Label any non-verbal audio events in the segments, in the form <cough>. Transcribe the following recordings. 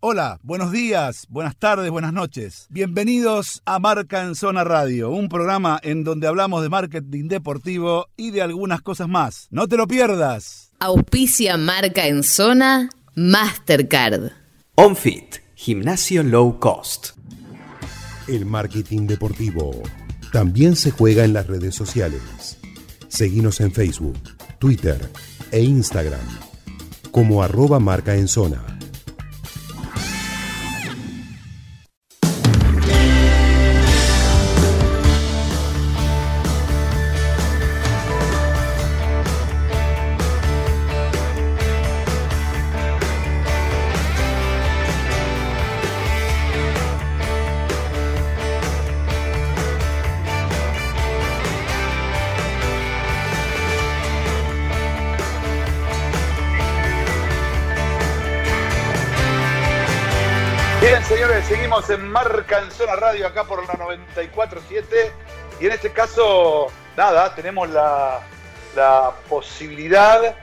Hola, buenos días, buenas tardes, buenas noches. Bienvenidos a Marca en Zona Radio, un programa en donde hablamos de marketing deportivo y de algunas cosas más. No te lo pierdas. Auspicia Marca en Zona Mastercard. OnFit, gimnasio low cost. El marketing deportivo también se juega en las redes sociales. Seguimos en Facebook, Twitter e Instagram como arroba marca en zona. En Marca en Zona Radio acá por la 94.7 y en este caso, nada, tenemos la, posibilidad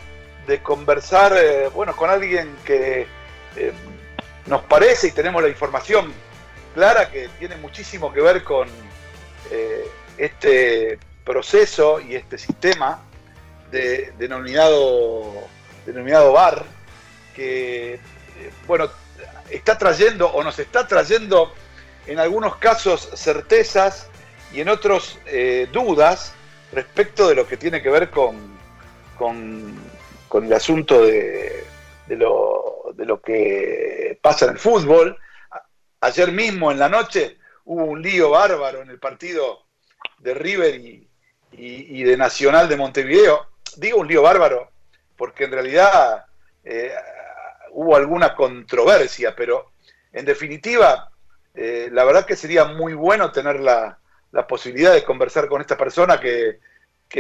de conversar, eh, bueno, con alguien que eh, nos parece y tenemos la información clara que tiene muchísimo que ver con eh, este proceso y este sistema de, denominado, denominado VAR, que, bueno, está trayendo o nos está trayendo en algunos casos certezas y en otros eh, dudas respecto de lo que tiene que ver con, con, el asunto de, de, lo, de, lo, que pasa en el fútbol. Ayer mismo en la noche hubo un lío bárbaro en el partido de River y, de Nacional de Montevideo. Digo un lío bárbaro porque en realidad eh, hubo alguna controversia, pero en definitiva, eh, la verdad que sería muy bueno tener la, posibilidad de conversar con esta persona que,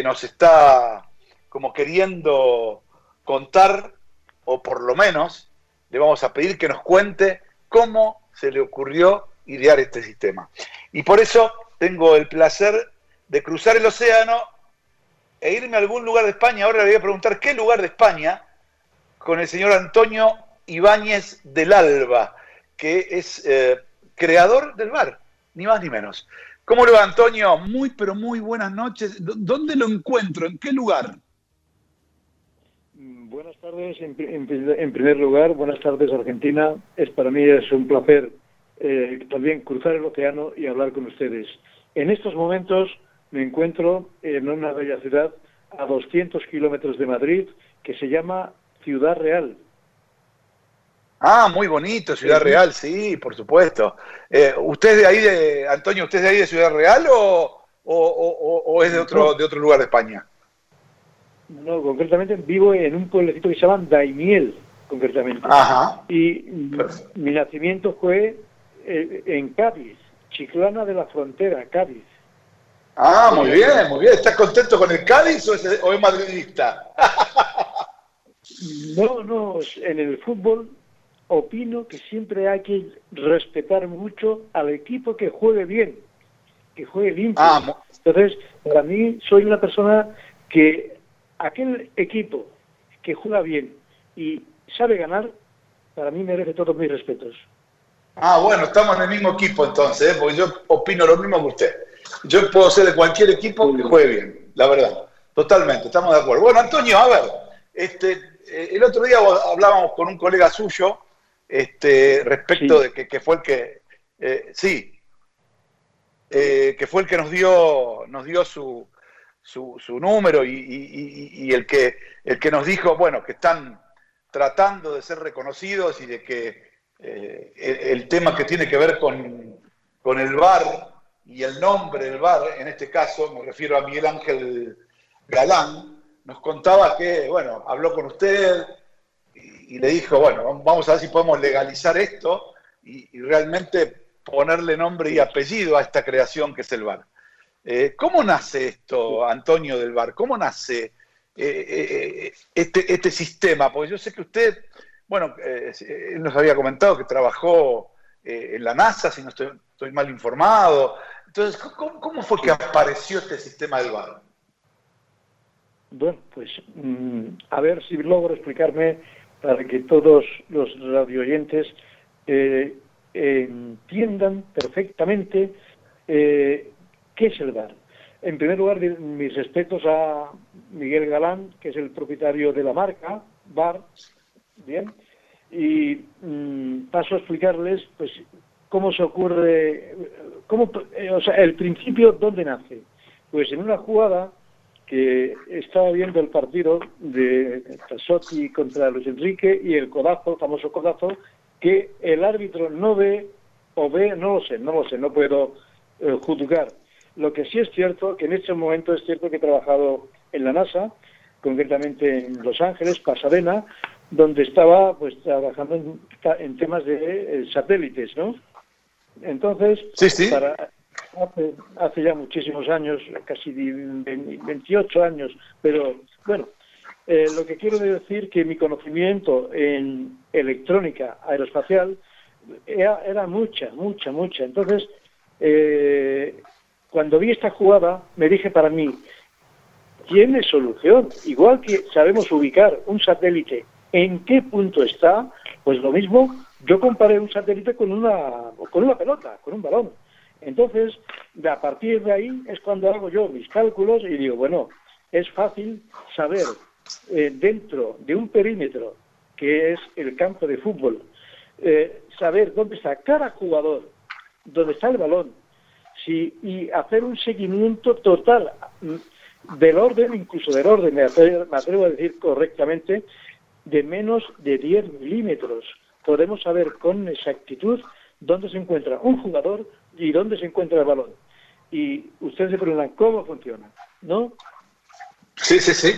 nos está como queriendo contar, o por lo menos le vamos a pedir que nos cuente cómo se le ocurrió idear este sistema. Y por eso tengo el placer de cruzar el océano e irme a algún lugar de España. Ahora le voy a preguntar qué lugar de España con el señor Antonio Ibáñez del Alba, que es eh, creador del bar, ni más ni menos. ¿Cómo le va, Antonio? Muy, pero muy buenas noches. ¿Dónde lo encuentro? ¿En qué lugar? Mm, buenas tardes, en, primer lugar, buenas tardes Argentina. Es para mí es un placer eh, también cruzar el océano y hablar con ustedes. En estos momentos me encuentro en una bella ciudad a 200 kilómetros de Madrid que se llama Ciudad Real, Ah, muy bonito, Ciudad Real, sí, por supuesto. Eh, ¿Usted es de ahí, de, Antonio, usted es de ahí de Ciudad Real o, es de otro, de otro lugar de España? No, concretamente vivo en un pueblecito que se llama Daimiel, concretamente. Ajá. Y mi nacimiento fue eh, en Cádiz, Chiclana de la Frontera, Cádiz. Ah, muy bien, muy bien. ¿Estás contento con el Cádiz o es, o es madridista? <laughs> no, no, en el fútbol opino que siempre hay que respetar mucho al equipo que juegue bien, que juegue limpio. Ah, Entonces, para mí, soy una persona que aquel equipo que juega bien y sabe ganar, para mí merece todos mis respetos. Ah, bueno, estamos en el mismo equipo entonces, ¿eh? porque yo opino lo mismo que usted. Yo puedo ser de cualquier equipo que juegue bien, la verdad. Totalmente, estamos de acuerdo. Bueno, Antonio, a ver, este, eh, el otro día hablábamos con un colega suyo este, respecto de que, fue el que, eh, sí, eh, que fue el que nos dio, nos dio su, su, número y, el, que, el que nos dijo, bueno, que están tratando de ser reconocidos y de que eh, el, tema que tiene que ver con, con el bar y el nombre del bar, en este caso me refiero a Miguel Ángel Galán, nos contaba que, bueno, habló con usted, y le dijo, bueno, vamos a ver si podemos legalizar esto y, realmente ponerle nombre y apellido a esta creación que es el bar. Eh, ¿Cómo nace esto, Antonio del bar? ¿Cómo nace eh, eh, este, este sistema? Porque yo sé que usted, bueno, él nos había comentado que trabajó en la NASA, si no estoy, mal informado. Entonces, ¿cómo, fue que apareció este sistema del bar? Bueno, pues mm, a ver si logro explicarme para que todos los radioyentes eh, entiendan perfectamente eh, qué es el bar. En primer lugar, mis respetos a Miguel Galán, que es el propietario de la marca, Bar, bien, y mm, paso a explicarles, pues, cómo se ocurre, cómo, eh, o sea, el principio, ¿dónde nace? Pues en una jugada que estaba viendo el partido de Tassotti contra Luis Enrique y el codazo, el famoso codazo, que el árbitro no ve o ve, no lo sé, no lo sé, no puedo eh, juzgar. Lo que sí es cierto, que en este momento es cierto que he trabajado en la NASA, concretamente en Los Ángeles, Pasadena, donde estaba pues trabajando en, temas de eh, satélites, ¿no? Entonces, Para, hace, ya muchísimos años, casi 28 años, pero bueno, eh, lo que quiero decir que mi conocimiento en electrónica aeroespacial era, era mucha, mucha, mucha. Entonces, eh, cuando vi esta jugada, me dije para mí, tiene solución. Igual que sabemos ubicar un satélite en qué punto está, pues lo mismo, yo comparé un satélite con una, con una pelota, con un balón. Entonces, a partir de ahí es cuando hago yo mis cálculos y digo, bueno, es fácil saber eh, dentro de un perímetro que es el campo de fútbol, eh, saber dónde está cada jugador, dónde está el balón, y hacer un seguimiento total mm, del orden, incluso del orden, me atrevo a decir correctamente, de menos de 10 milímetros. Podemos saber con exactitud dónde se encuentra un jugador y dónde se encuentra el balón. Y ustedes se preguntan cómo funciona, ¿no? Sí, sí, sí.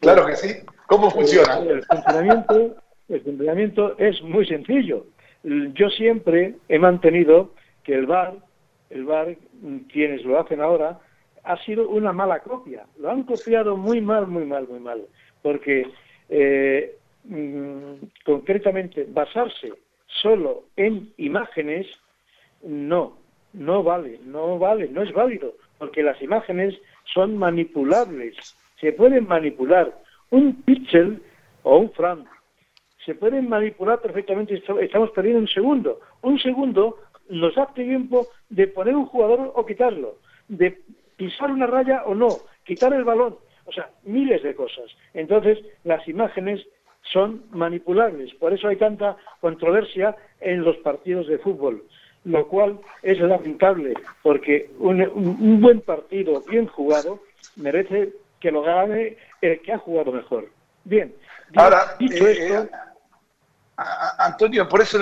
Claro que sí. ¿Cómo funciona? El, funcionamiento, el funcionamiento es muy sencillo. Yo siempre he mantenido que el VAR, el VAR, quienes lo hacen ahora, ha sido una mala copia. Lo han copiado muy mal, muy mal, muy mal. Porque eh, mm, concretamente basarse solo en imágenes no, no vale, no vale, no es válido, porque las imágenes son manipulables se pueden manipular. Un píxel o un frame se pueden manipular perfectamente. Estamos perdiendo un segundo. Un segundo nos da tiempo de poner un jugador o quitarlo, de pisar una raya o no, quitar el balón. O sea, miles de cosas. Entonces, las imágenes son manipulables. Por eso hay tanta controversia en los partidos de fútbol, lo cual es lamentable, porque un buen partido bien jugado merece que lo gane el que ha jugado mejor. Bien, Ahora, dicho eh, esto... Eh, Antonio, por eso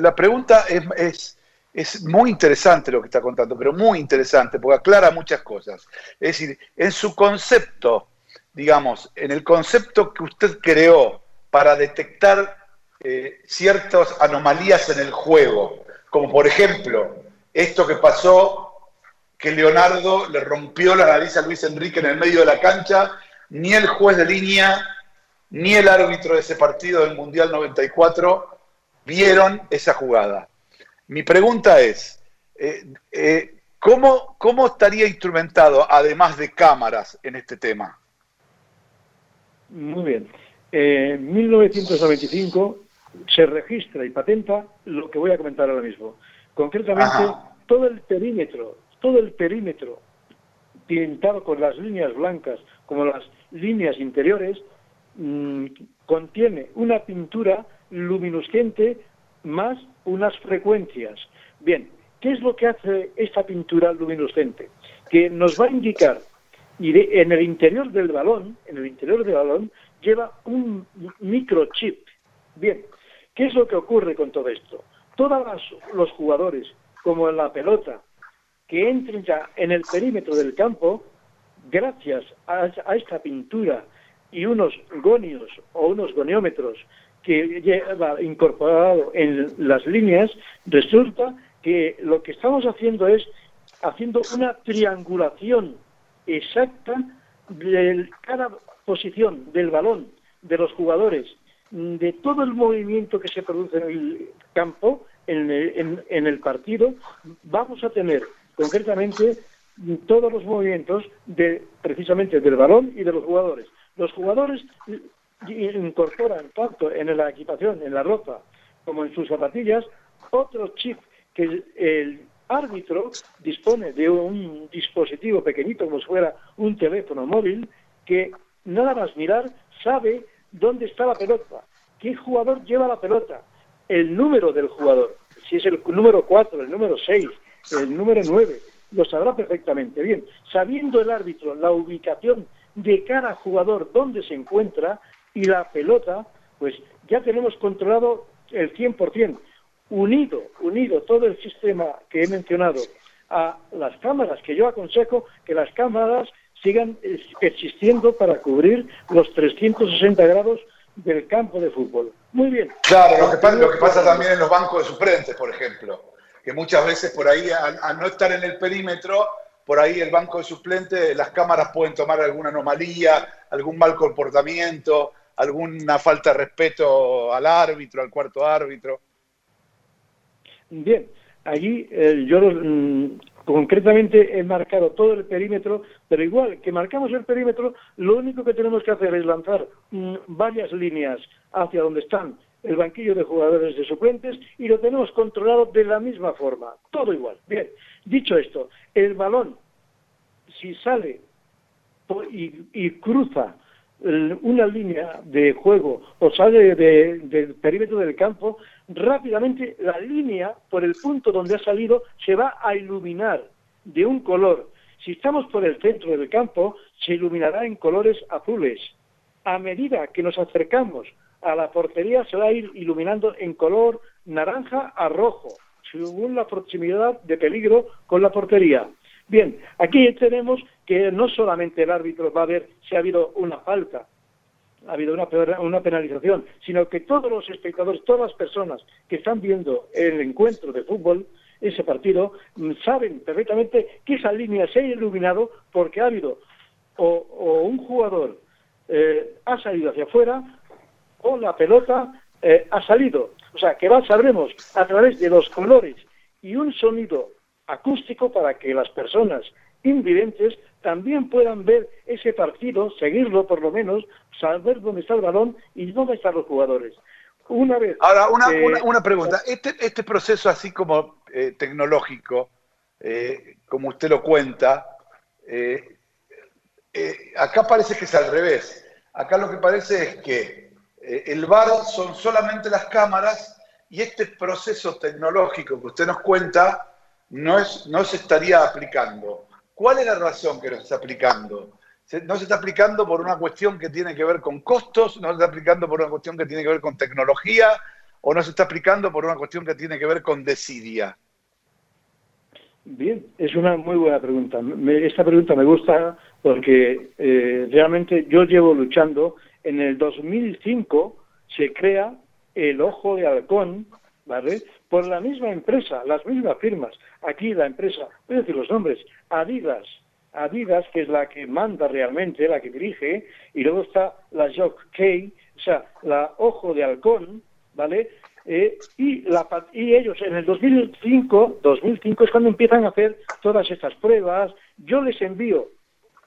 la, pregunta es, es, muy interesante lo que está contando, pero muy interesante, porque aclara muchas cosas. Es decir, en su concepto, digamos, en el concepto que usted creó para detectar eh, ciertas anomalías en el juego, como por ejemplo esto que pasó que Leonardo le rompió la nariz a Luis Enrique en el medio de la cancha, ni el juez de línea, ni el árbitro de ese partido del Mundial 94 vieron esa jugada. Mi pregunta es, eh, eh, ¿cómo, ¿cómo estaría instrumentado, además de cámaras, en este tema? Muy bien. En 1995 se registra y patenta lo que voy a comentar ahora mismo. Concretamente, todo el perímetro todo el perímetro pintado con las líneas blancas como las líneas interiores mm, contiene una pintura luminiscente más unas frecuencias. Bien, ¿qué es lo que hace esta pintura luminiscente? Que nos va a indicar y en el interior del balón, en el interior del balón lleva un microchip. Bien, ¿qué es lo que ocurre con todo esto? Todos los jugadores, como la pelota, que entren ya en el perímetro del campo, gracias a, esta pintura y unos gonios o unos goniómetros que lleva incorporado en las líneas, resulta que lo que estamos haciendo es haciendo una triangulación exacta de cada posición del balón, de los jugadores, de todo el movimiento que se produce en el campo, en el partido, vamos a tener concretamente todos los movimientos de precisamente del balón y de los jugadores. Los jugadores incorporan tanto en la equipación, en la ropa, como en sus zapatillas, otro chip que el, árbitro dispone de un dispositivo pequeñito como si fuera un teléfono móvil que nada más mirar sabe dónde está la pelota, qué jugador lleva la pelota, el número del jugador, si es el número 4, el número 6, el número 9, lo sabrá perfectamente. Bien, sabiendo el árbitro la ubicación de cada jugador, dónde se encuentra y la pelota, pues ya tenemos controlado el 100%. Unido, unido todo el sistema que he mencionado a las cámaras, que yo aconsejo que las cámaras sigan existiendo para cubrir los 360 grados del campo de fútbol. Muy bien. Claro, lo que, pasa, lo que pasa también en los bancos de suplentes, por ejemplo, que muchas veces por ahí, al, no estar en el perímetro, por ahí el banco de suplentes, las cámaras pueden tomar alguna anomalía, algún mal comportamiento, alguna falta de respeto al árbitro, al cuarto árbitro. Bien, allí eh, yo mm, concretamente he marcado todo el perímetro, pero igual que marcamos el perímetro, lo único que tenemos que hacer es lanzar mm, varias líneas hacia donde están el banquillo de jugadores de suplentes y lo tenemos controlado de la misma forma, todo igual. Bien, dicho esto, el balón, si sale y, cruza una línea de juego o sale del perímetro del campo, rápidamente la línea por el punto donde ha salido se va a iluminar de un color. Si estamos por el centro del campo, se iluminará en colores azules. A medida que nos acercamos a la portería se va a ir iluminando en color naranja a rojo, según la proximidad de peligro con la portería. Bien, aquí tenemos que no solamente el árbitro va a ver si ha habido una falta, ha habido una, una penalización, sino que todos los espectadores, todas las personas que están viendo el encuentro de fútbol, ese partido, mm, saben perfectamente que esa línea se ha iluminado porque ha habido o, un jugador eh, ha salido hacia afuera o la pelota eh, ha salido. O sea, que va, sabremos a través de los colores y un sonido acústico para que las personas invidentes también puedan ver ese partido, seguirlo por lo menos, saber dónde está el balón y dónde están los jugadores. Una vez. Ahora, una, una, pregunta. Este, este proceso, así como eh, tecnológico, eh, como usted lo cuenta, acá parece que es al revés. Acá lo que parece es que eh, el VAR son solamente las cámaras y este proceso tecnológico que usted nos cuenta no, es, no se estaría aplicando. ¿Cuál es la razón que no se está aplicando? No se está aplicando por una cuestión que tiene que ver con costos, no se está aplicando por una cuestión que tiene que ver con tecnología o no se está aplicando por una cuestión que tiene que ver con desidia. Bien, es una muy buena pregunta. esta pregunta me gusta porque eh, realmente yo llevo luchando en el 2005 se crea el Ojo de Halcón, ¿vale? Por la misma empresa, las mismas firmas. Aquí la empresa, voy a decir los nombres, Adidas, Adidas, que es la que manda realmente, la que dirige, y luego está la Jock K, o sea, la Ojo de Halcón, ¿vale? Eh, y, la, y ellos en el 2005, 2005 es cuando empiezan a hacer todas estas pruebas. Yo les envío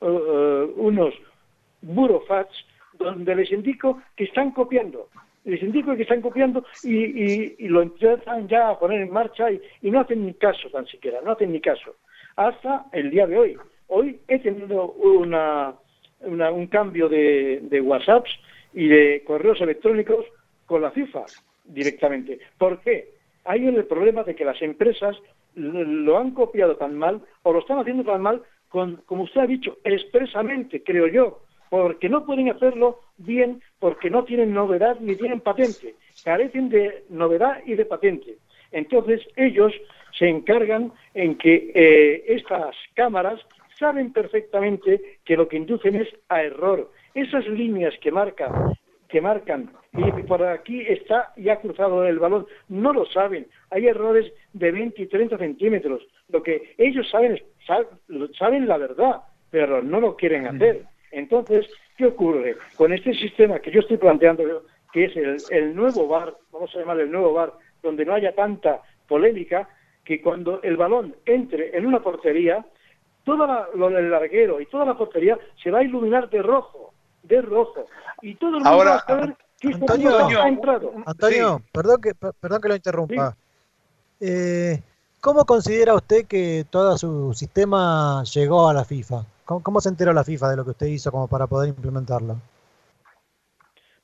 uh, unos burofats donde les indico que están copiando. Les indico que están copiando y, lo empiezan ya a poner en marcha y, no hacen ni caso tan siquiera, no hacen ni caso. Hasta el día de hoy. Hoy he tenido una, un cambio de, de WhatsApps y de correos electrónicos con la FIFA directamente. ¿Por qué? Hay el problema de que las empresas lo han copiado tan mal o lo están haciendo tan mal, con, como usted ha dicho, expresamente, creo yo, porque no pueden hacerlo bien, porque no tienen novedad ni tienen patente, carecen de novedad y de patente. Entonces ellos se encargan en que eh, estas cámaras saben perfectamente que lo que inducen es a error. Esas líneas que marcan, que marcan, y por aquí está y ha cruzado el balón, no lo saben. Hay errores de 20 y 30 centímetros. Lo que ellos saben, saben la verdad, pero no lo quieren hacer. Entonces, ¿qué ocurre? Con este sistema que yo estoy planteando, que es el, nuevo bar, vamos a llamar el nuevo bar, donde no haya tanta polémica, que cuando el balón entre en una portería, todo lo del larguero y toda la portería se va a iluminar de rojo, de rojo. Y todo el mundo va a saber que este Antonio, ha entrado. Antonio, perdón, que, perdón que lo interrumpa. Eh, ¿Cómo considera usted que todo su sistema llegó a la FIFA? ¿Cómo, se enteró la FIFA de lo que usted hizo como para poder implementarlo?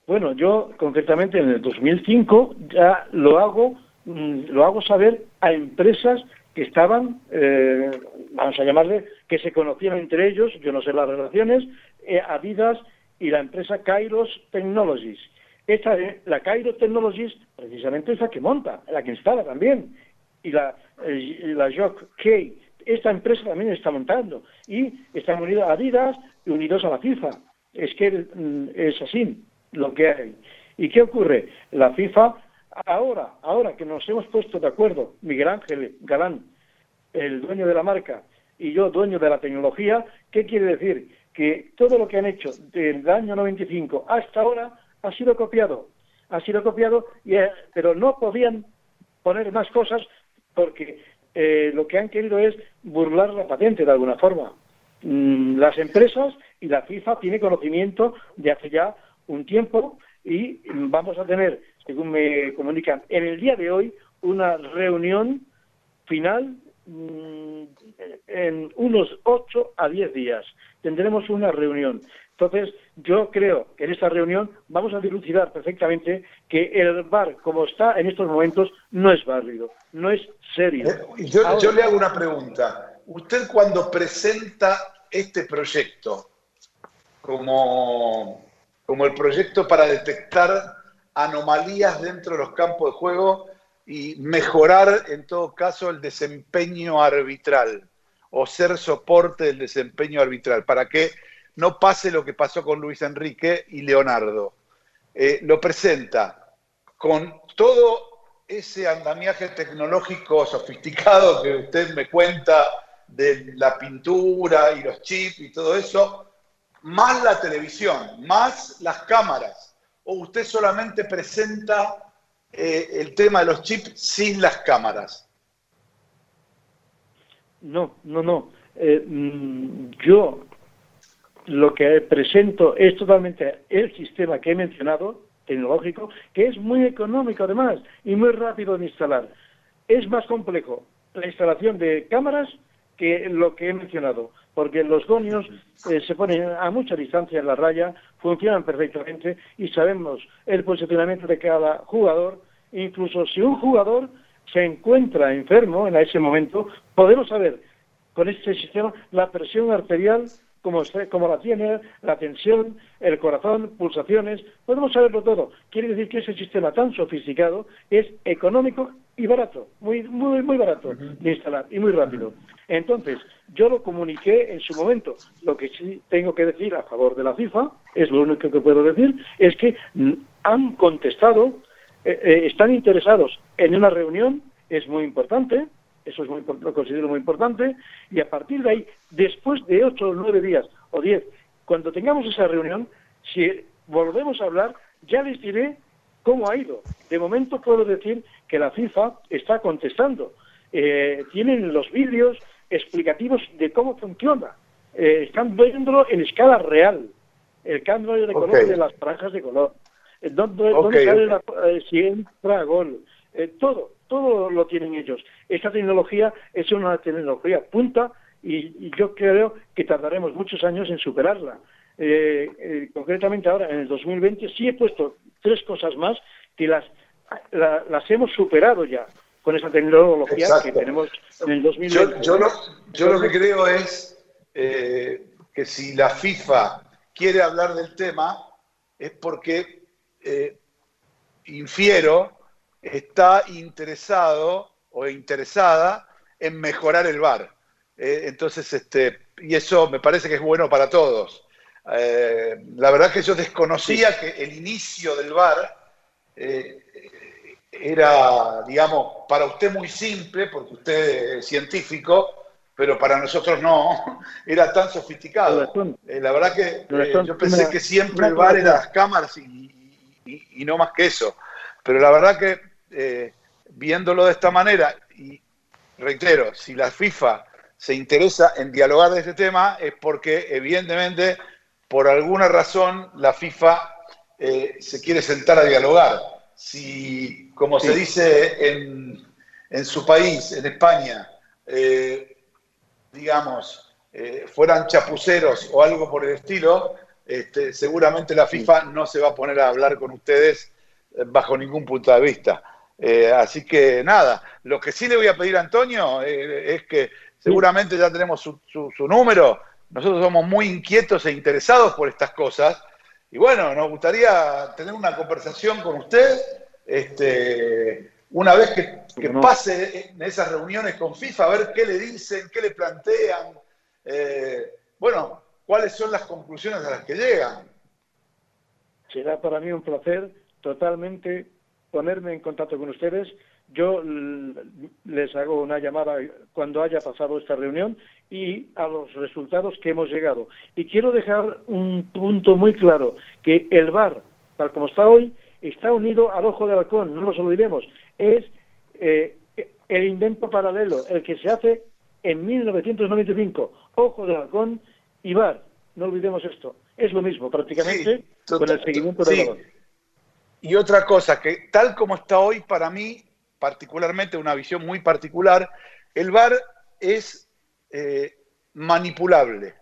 Bueno, yo concretamente en el 2005 ya lo hago, mm, lo hago saber a empresas que estaban, eh, vamos a llamarle, que se conocían entre ellos, yo no sé las relaciones, eh, Adidas y la empresa Kairos Technologies. Esta, la Kairos Technologies precisamente es la que monta, la que instala también. Y la, eh, la Jock K, esta empresa también está montando. Y están unidos a Adidas y unidos a la FIFA. Es que mm, es así lo que hay. ¿Y qué ocurre? La FIFA, ahora, ahora que nos hemos puesto de acuerdo, Miguel Ángel Galán, el dueño de la marca, y yo, dueño de la tecnología, ¿qué quiere decir? Que todo lo que han hecho desde el año 95 hasta ahora ha sido copiado. Ha sido copiado, y, eh, pero no podían poner más cosas porque eh, lo que han querido es burlar la patente de alguna forma. Mm, las empresas y la FIFA tiene conocimiento de hace ya un tiempo y vamos a tener, según me comunican, en el día de hoy una reunión final mm, en unos 8 a 10 días. Tendremos una reunión. Entonces, yo creo que en esta reunión vamos a dilucidar perfectamente que el bar, como está en estos momentos, no es válido, no es serio. Eh, yo, yo le hago una pregunta. Usted cuando presenta este proyecto como como el proyecto para detectar anomalías dentro de los campos de juego y mejorar en todo caso el desempeño arbitral o ser soporte del desempeño arbitral para que no pase lo que pasó con Luis Enrique y Leonardo. Eh, lo presenta con todo ese andamiaje tecnológico sofisticado que usted me cuenta de la pintura y los chips y todo eso, más la televisión, más las cámaras, o usted solamente presenta eh, el tema de los chips sin las cámaras? No, no, no. Eh, mm, yo lo que presento es totalmente el sistema que he mencionado, tecnológico, que es muy económico además y muy rápido de instalar. Es más complejo la instalación de cámaras que lo que he mencionado porque los gonios eh, se ponen a mucha distancia en la raya, funcionan perfectamente y sabemos el posicionamiento de cada jugador. Incluso si un jugador se encuentra enfermo en ese momento, podemos saber con este sistema la presión arterial, como, como la tiene, la tensión, el corazón, pulsaciones, podemos saberlo todo. Quiere decir que ese sistema tan sofisticado es económico y barato, muy, muy, muy barato de instalar y muy rápido. Entonces, yo lo comuniqué en su momento. Lo que sí tengo que decir a favor de la FIFA, es lo único que puedo decir, es que han contestado, eh, eh, están interesados en una reunión, es muy importante, eso es muy, lo considero muy importante, y a partir de ahí, después de ocho o nueve días o diez, cuando tengamos esa reunión, si volvemos a hablar, ya les diré cómo ha ido. De momento puedo decir que la FIFA está contestando. Eh, tienen los vídeos, explicativos de cómo funciona. Eh, están viéndolo en escala real. El cambio de color de las franjas de color. Eh, ¿Dónde, sale la, eh, si entra gol? Todo, todo lo tienen ellos. Esta tecnología es una tecnología punta y, yo creo que tardaremos muchos años en superarla. concretamente ahora, en el 2020, sí he puesto tres cosas más que las, las hemos superado ya con esa tecnología que tenemos en el 2020. Yo, lo, que creo es eh, que si la FIFA quiere hablar del tema es porque, eh, infiero, está interesado o interesada en mejorar el VAR. Eh, entonces, este, y eso me parece que es bueno para todos. la verdad que yo desconocía que el inicio del VAR era, digamos, para usted muy simple, porque usted es científico, pero para nosotros no, <laughs> era tan sofisticado. Eh, la verdad que eh, yo pensé que siempre el bar era las cámaras y, no más que eso. Pero la verdad que eh, viéndolo de esta manera, y reitero, si la FIFA se interesa en dialogar de este tema, es porque evidentemente, por alguna razón, la FIFA se quiere sentar a dialogar. Si, como se dice en, en su país, en España, eh, digamos, eh, fueran chapuceros o algo por el estilo, este, seguramente la FIFA no se va a poner a hablar con ustedes bajo ningún punto de vista. Así que nada, lo que sí le voy a pedir a Antonio es que seguramente ya tenemos su, su número, nosotros somos muy inquietos e interesados por estas cosas. Y bueno, nos gustaría tener una conversación con usted este, una vez que, pase en esas reuniones con FIFA, a ver qué le dicen, qué le plantean, eh, bueno, cuáles son las conclusiones a las que llegan. Será para mí un placer totalmente ponerme en contacto con ustedes. Yo les hago una llamada cuando haya pasado esta reunión y a los resultados que hemos llegado. Y quiero dejar un punto muy claro, que el VAR, tal como está hoy, está unido al ojo de halcón, no nos olvidemos. Es eh, el invento paralelo, el que se hace en 1995, ojo de halcón y VAR. No olvidemos esto. Es lo mismo, prácticamente, con el seguimiento del balón. Y otra cosa, que tal como está hoy, para mí, particularmente una visión muy particular, el VAR es eh, manipulable.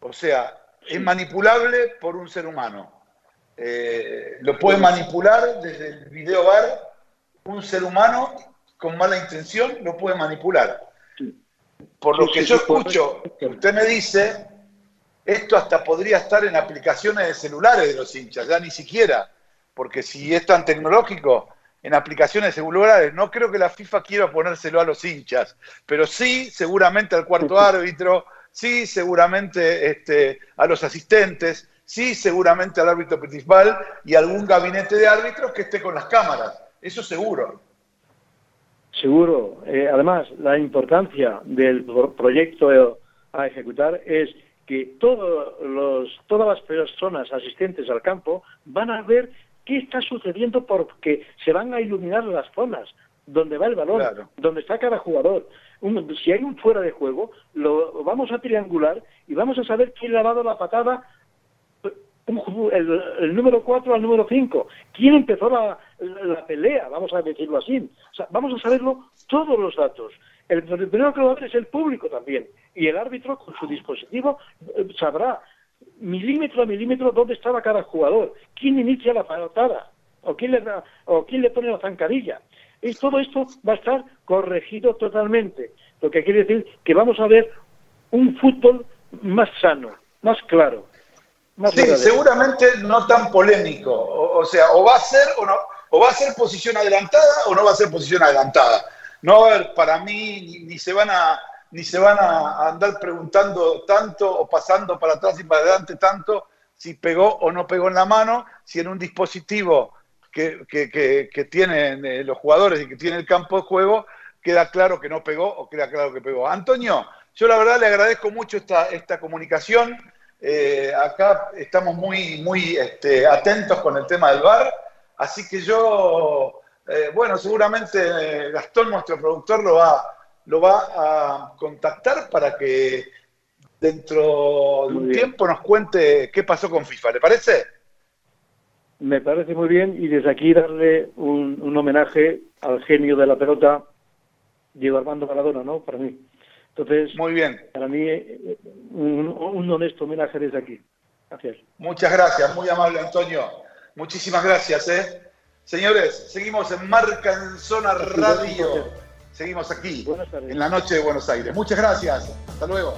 O sea, es manipulable por un ser humano. Eh, lo puede manipular desde el video bar, un ser humano con mala intención lo puede manipular. Por lo que yo escucho que usted me dice, esto hasta podría estar en aplicaciones de celulares de los hinchas, ya ni siquiera, porque si es tan tecnológico, en aplicaciones celulares. No creo que la FIFA quiera ponérselo a los hinchas, pero sí seguramente al cuarto árbitro, sí seguramente este, a los asistentes, sí seguramente al árbitro principal y algún gabinete de árbitros que esté con las cámaras. Eso seguro. Seguro. Eh, además, la importancia del proyecto a ejecutar es que todos los, todas las personas asistentes al campo van a ver qué está sucediendo porque se van a iluminar las zonas donde va el balón, donde está cada jugador. si hay un fuera de juego, lo vamos a triangular y vamos a saber quién le ha dado la patada el, número 4 al número 5. ¿Quién empezó la, pelea? Vamos a decirlo así. vamos a saberlo todos los datos. El, primero que lo hace es el público también. Y el árbitro, con su dispositivo, eh, sabrá milímetro a milímetro dónde estaba cada jugador, quién inicia la patada o quién le, o quién le pone la zancadilla. Y todo esto va a estar corregido totalmente, lo que quiere decir que vamos a ver un fútbol más sano, más claro. sí, seguramente no tan polémico. O, sea, o va a ser o no, o va a ser posición adelantada o no va a ser posición adelantada. No para mí ni se van a ni se van a andar preguntando tanto o pasando para atrás y para adelante tanto si pegó o no pegó en la mano, si en un dispositivo que, tienen eh, los jugadores y que tiene el campo de juego queda claro que no pegó o queda claro que pegó. Antonio, yo la verdad le agradezco mucho esta, esta comunicación. Eh, acá estamos muy, muy este, atentos con el tema del bar, así que yo, eh, bueno, seguramente Gastón, nuestro productor, lo va lo va a contactar para que dentro de un tiempo nos cuente qué pasó con FIFA. ¿Le parece? Me parece muy bien y desde aquí darle un, homenaje al genio de la pelota, Diego Armando Maradona, ¿no? Para mí. Entonces, muy bien. Para mí, un, un honesto homenaje desde aquí. Gracias. Muchas gracias, muy amable Antonio. Muchísimas gracias, ¿eh? Señores, seguimos en Marca en Zona Radio. Seguimos aquí en la noche de Buenos Aires. Muchas gracias. Hasta luego.